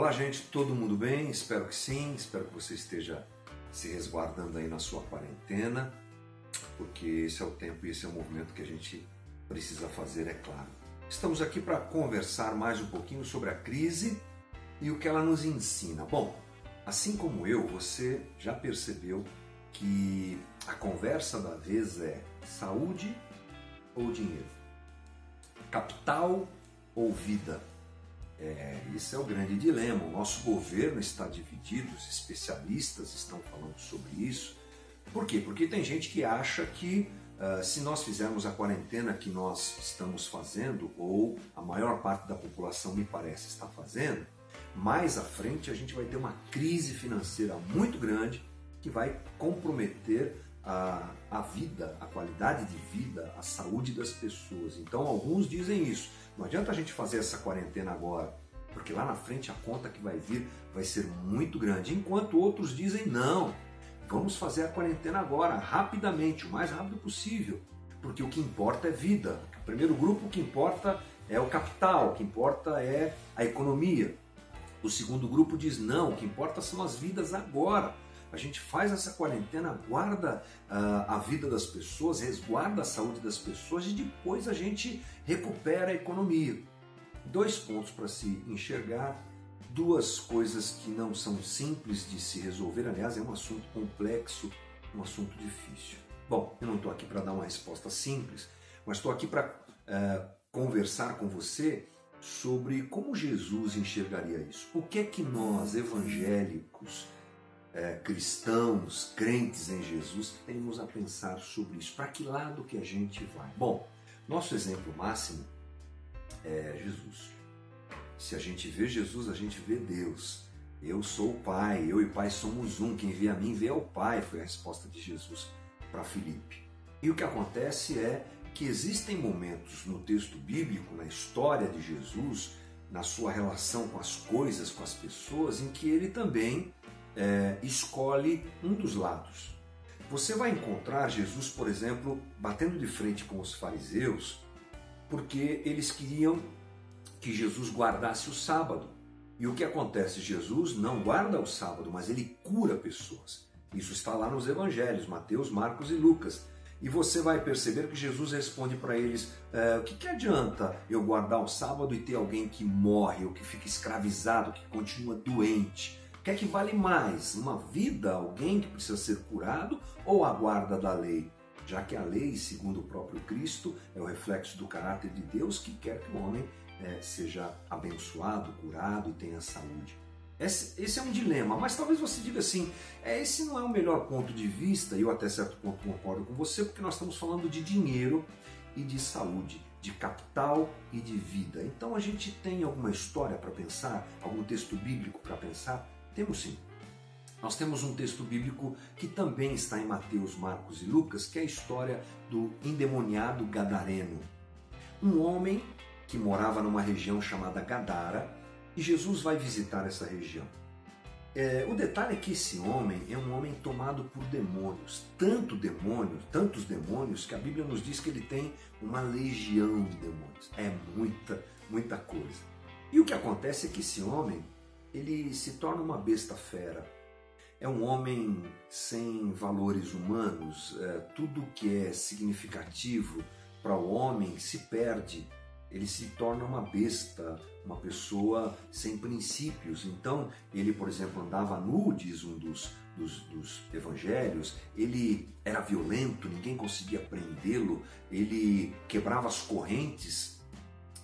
Olá, gente, todo mundo bem? Espero que sim. Espero que você esteja se resguardando aí na sua quarentena, porque esse é o tempo e esse é o movimento que a gente precisa fazer, é claro. Estamos aqui para conversar mais um pouquinho sobre a crise e o que ela nos ensina. Bom, assim como eu, você já percebeu que a conversa da vez é saúde ou dinheiro? Capital ou vida? É, isso é o grande dilema. O nosso governo está dividido, os especialistas estão falando sobre isso. Por quê? Porque tem gente que acha que uh, se nós fizermos a quarentena que nós estamos fazendo, ou a maior parte da população me parece está fazendo, mais à frente a gente vai ter uma crise financeira muito grande que vai comprometer a, a vida, a qualidade de vida, a saúde das pessoas. Então, alguns dizem isso. Não adianta a gente fazer essa quarentena agora, porque lá na frente a conta que vai vir vai ser muito grande. Enquanto outros dizem não, vamos fazer a quarentena agora, rapidamente, o mais rápido possível, porque o que importa é vida. O primeiro grupo, que importa é o capital, o que importa é a economia. O segundo grupo diz não, o que importa são as vidas agora. A gente faz essa quarentena, guarda uh, a vida das pessoas, resguarda a saúde das pessoas e depois a gente recupera a economia. Dois pontos para se enxergar, duas coisas que não são simples de se resolver, aliás, é um assunto complexo, um assunto difícil. Bom, eu não estou aqui para dar uma resposta simples, mas estou aqui para uh, conversar com você sobre como Jesus enxergaria isso. O que é que nós, evangélicos, é, cristãos, crentes em Jesus, temos a pensar sobre isso. Para que lado que a gente vai? Bom, nosso exemplo máximo é Jesus. Se a gente vê Jesus, a gente vê Deus. Eu sou o Pai, eu e o Pai somos um. Quem vê a mim vê ao Pai, foi a resposta de Jesus para Filipe. E o que acontece é que existem momentos no texto bíblico, na história de Jesus, na sua relação com as coisas, com as pessoas, em que ele também é, escolhe um dos lados. Você vai encontrar Jesus, por exemplo, batendo de frente com os fariseus, porque eles queriam que Jesus guardasse o sábado. E o que acontece? Jesus não guarda o sábado, mas ele cura pessoas. Isso está lá nos evangelhos, Mateus, Marcos e Lucas. E você vai perceber que Jesus responde para eles: é, o que, que adianta eu guardar o sábado e ter alguém que morre, ou que fica escravizado, que continua doente? O que é que vale mais? Uma vida, alguém que precisa ser curado ou a guarda da lei? Já que a lei, segundo o próprio Cristo, é o reflexo do caráter de Deus que quer que o homem é, seja abençoado, curado e tenha saúde. Esse, esse, é um dilema, mas talvez você diga assim: é, esse não é o melhor ponto de vista, e eu até certo ponto concordo com você, porque nós estamos falando de dinheiro e de saúde, de capital e de vida. Então a gente tem alguma história para pensar, algum texto bíblico para pensar? Temos sim. Nós temos um texto bíblico que também está em Mateus, Marcos e Lucas, que é a história do endemoniado gadareno. Um homem que morava numa região chamada Gadara e Jesus vai visitar essa região. É, o detalhe é que esse homem é um homem tomado por demônios, tanto demônios, tantos demônios que a Bíblia nos diz que ele tem uma legião de demônios. É muita, muita coisa. E o que acontece é que esse homem ele se torna uma besta fera. É um homem sem valores humanos, é, tudo que é significativo para o homem se perde. Ele se torna uma besta, uma pessoa sem princípios. Então, ele, por exemplo, andava nu, diz um dos, dos, dos evangelhos, ele era violento, ninguém conseguia prendê-lo, ele quebrava as correntes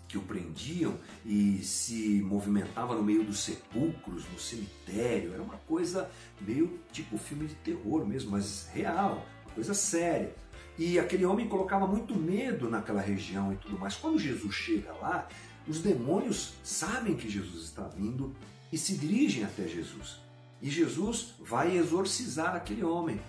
que o prendiam e se movimentava no meio dos sepulcros, no cemitério. Era uma coisa meio tipo filme de terror mesmo, mas real, uma coisa séria. E aquele homem colocava muito medo naquela região e tudo mais. Quando Jesus chega lá, os demônios sabem que Jesus está vindo e se dirigem até Jesus. E Jesus vai exorcizar aquele homem.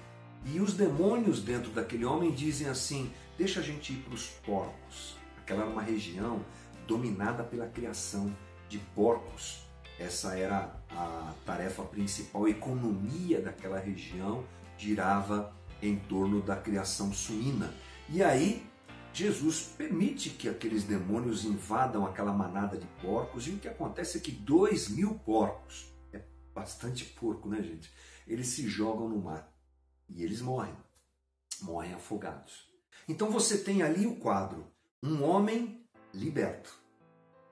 E os demônios dentro daquele homem dizem assim: Deixa a gente ir para os porcos. Aquela era uma região dominada pela criação de porcos. Essa era a tarefa principal, a economia daquela região girava em torno da criação suína. E aí Jesus permite que aqueles demônios invadam aquela manada de porcos e o que acontece é que dois mil porcos, é bastante porco, né, gente? Eles se jogam no mar e eles morrem, morrem afogados. Então você tem ali o quadro: um homem liberto,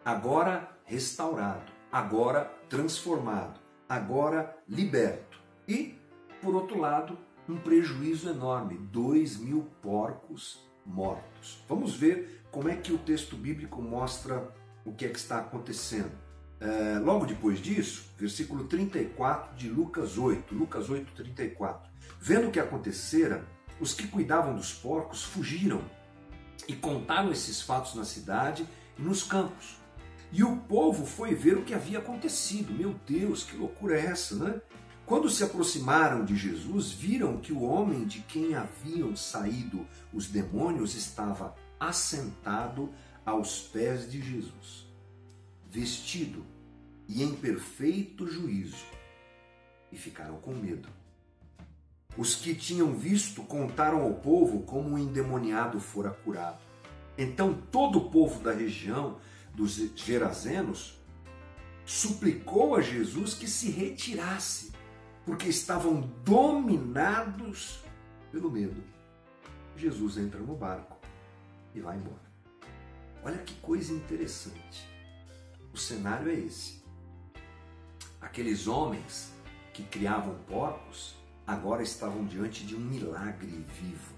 agora restaurado, agora transformado, agora liberto. E, por outro lado, um prejuízo enorme: dois mil porcos mortos. Vamos ver como é que o texto bíblico mostra o que é que está acontecendo. É, logo depois disso, versículo 34 de Lucas 8, Lucas 8, 34. Vendo o que acontecera, os que cuidavam dos porcos fugiram e contaram esses fatos na cidade e nos campos. E o povo foi ver o que havia acontecido. Meu Deus, que loucura é essa, né? Quando se aproximaram de Jesus, viram que o homem de quem haviam saído os demônios estava assentado aos pés de Jesus, vestido e em perfeito juízo, e ficaram com medo. Os que tinham visto contaram ao povo como o endemoniado fora curado. Então todo o povo da região dos Gerazenos suplicou a Jesus que se retirasse porque estavam dominados pelo medo. Jesus entra no barco e vai embora. Olha que coisa interessante. O cenário é esse. Aqueles homens que criavam porcos agora estavam diante de um milagre vivo,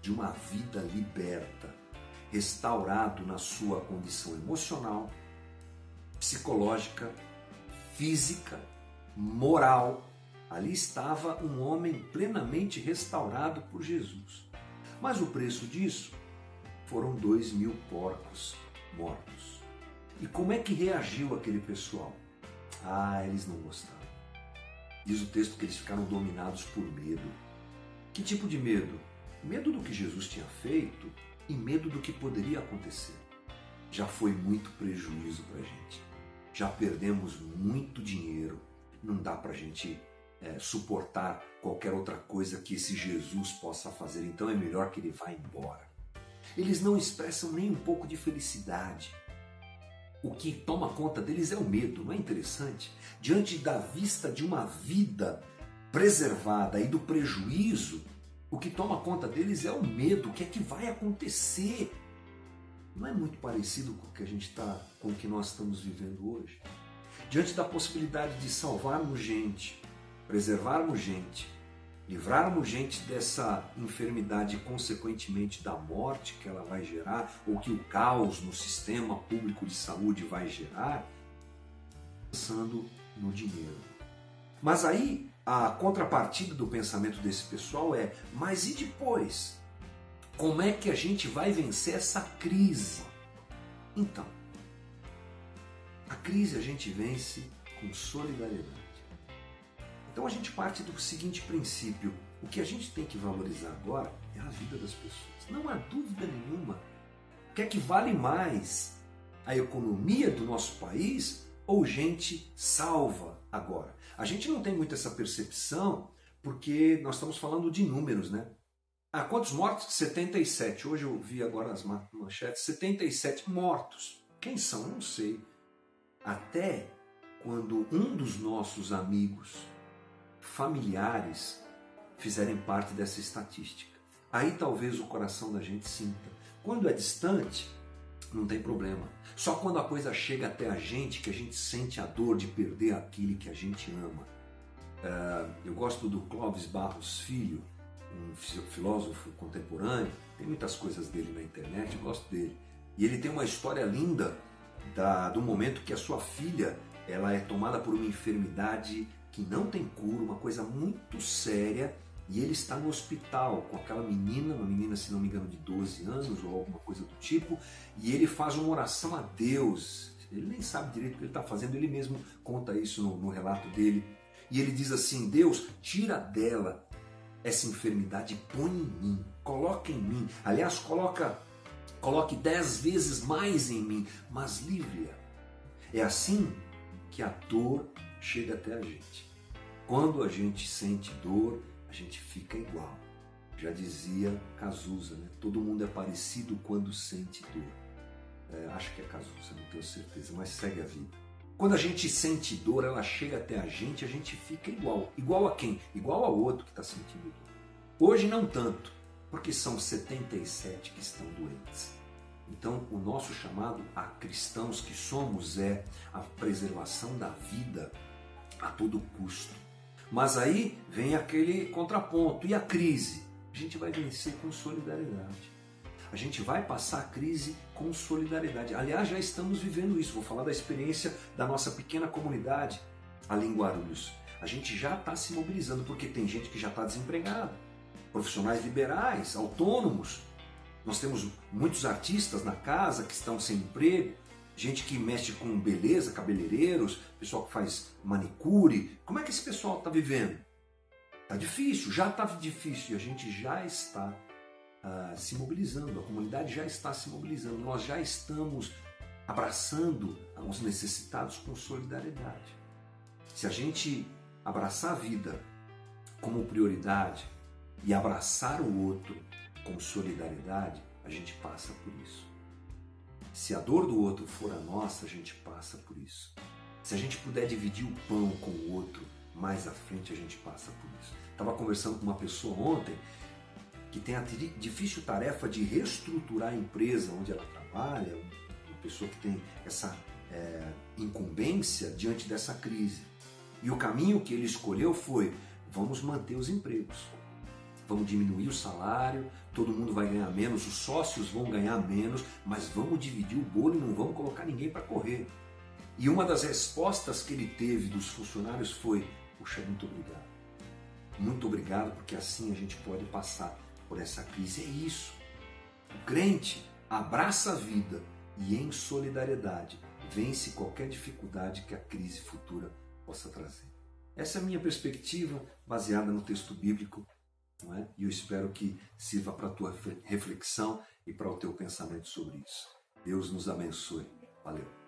de uma vida liberta, restaurado na sua condição emocional, psicológica, física, moral Ali estava um homem plenamente restaurado por Jesus. Mas o preço disso foram dois mil porcos mortos. E como é que reagiu aquele pessoal? Ah, eles não gostaram. Diz o texto que eles ficaram dominados por medo. Que tipo de medo? Medo do que Jesus tinha feito e medo do que poderia acontecer. Já foi muito prejuízo para a gente. Já perdemos muito dinheiro. Não dá para a gente é, suportar qualquer outra coisa que esse Jesus possa fazer, então é melhor que ele vá embora. Eles não expressam nem um pouco de felicidade. O que toma conta deles é o medo, não é interessante? Diante da vista de uma vida preservada e do prejuízo, o que toma conta deles é o medo, o que é que vai acontecer. Não é muito parecido com o que a gente está, com o que nós estamos vivendo hoje. Diante da possibilidade de salvarmos gente, preservarmos gente, livrarmos gente dessa enfermidade e, consequentemente, da morte que ela vai gerar, ou que o caos no sistema público de saúde vai gerar, pensando no dinheiro. Mas aí a contrapartida do pensamento desse pessoal é: mas e depois? Como é que a gente vai vencer essa crise? Então, a crise a gente vence com solidariedade. Então a gente parte do seguinte princípio: o que a gente tem que valorizar agora é a vida das pessoas. Não há dúvida nenhuma. O que é que vale mais? A economia do nosso país ou gente salva agora? A gente não tem muito essa percepção porque nós estamos falando de números, né? Ah, quantos mortos? 77. Hoje eu vi agora as manchetes: 77 mortos. Quem são? Não sei. Até quando um dos nossos amigos familiares fizerem parte dessa estatística. Aí talvez o coração da gente sinta. Quando é distante, não tem problema. Só quando a coisa chega até a gente que a gente sente a dor de perder aquele que a gente ama. Uh, eu gosto do Clóvis Barros Filho, um filósofo contemporâneo, tem muitas coisas dele na internet, eu gosto dele. E ele tem uma história linda da, do momento que a sua filha ela é tomada por uma enfermidade que não tem cura, uma coisa muito séria, e ele está no hospital com aquela menina, uma menina, se não me engano, de 12 anos ou alguma coisa do tipo, e ele faz uma oração a Deus. Ele nem sabe direito o que ele está fazendo, ele mesmo conta isso no, no relato dele. E ele diz assim: Deus, tira dela essa enfermidade e põe em mim, coloca em mim. Aliás, coloca, coloque dez vezes mais em mim, mas livre-a. É assim que a dor chega até a gente. Quando a gente sente dor, a gente fica igual. Já dizia Cazuza, né? todo mundo é parecido quando sente dor. É, acho que é Cazuza, não tenho certeza, mas segue a vida. Quando a gente sente dor, ela chega até a gente, a gente fica igual. Igual a quem? Igual ao outro que está sentindo dor. Hoje não tanto, porque são 77 que estão doentes. Então, o nosso chamado a cristãos que somos é a preservação da vida a todo custo. Mas aí vem aquele contraponto e a crise. A gente vai vencer com solidariedade. A gente vai passar a crise com solidariedade. Aliás, já estamos vivendo isso. Vou falar da experiência da nossa pequena comunidade ali em Guarulhos. A gente já está se mobilizando porque tem gente que já está desempregada, profissionais liberais, autônomos, nós temos muitos artistas na casa que estão sem emprego, gente que mexe com beleza, cabeleireiros, pessoal que faz manicure. Como é que esse pessoal está vivendo? Está difícil, já está difícil e a gente já está uh, se mobilizando, a comunidade já está se mobilizando, nós já estamos abraçando os necessitados com solidariedade. Se a gente abraçar a vida como prioridade e abraçar o outro com solidariedade, a gente passa por isso. Se a dor do outro for a nossa, a gente passa por isso. Se a gente puder dividir o pão com o outro, mais à frente a gente passa por isso. Estava conversando com uma pessoa ontem que tem a difícil tarefa de reestruturar a empresa onde ela trabalha, uma pessoa que tem essa é, incumbência diante dessa crise. E o caminho que ele escolheu foi: vamos manter os empregos vamos diminuir o salário, todo mundo vai ganhar menos, os sócios vão ganhar menos, mas vamos dividir o bolo e não vamos colocar ninguém para correr. E uma das respostas que ele teve dos funcionários foi: Puxa, muito obrigado. Muito obrigado, porque assim a gente pode passar por essa crise. É isso. O crente abraça a vida e, em solidariedade, vence qualquer dificuldade que a crise futura possa trazer. Essa é a minha perspectiva, baseada no texto bíblico não é? E eu espero que sirva para a tua reflexão e para o teu pensamento sobre isso. Deus nos abençoe. Valeu.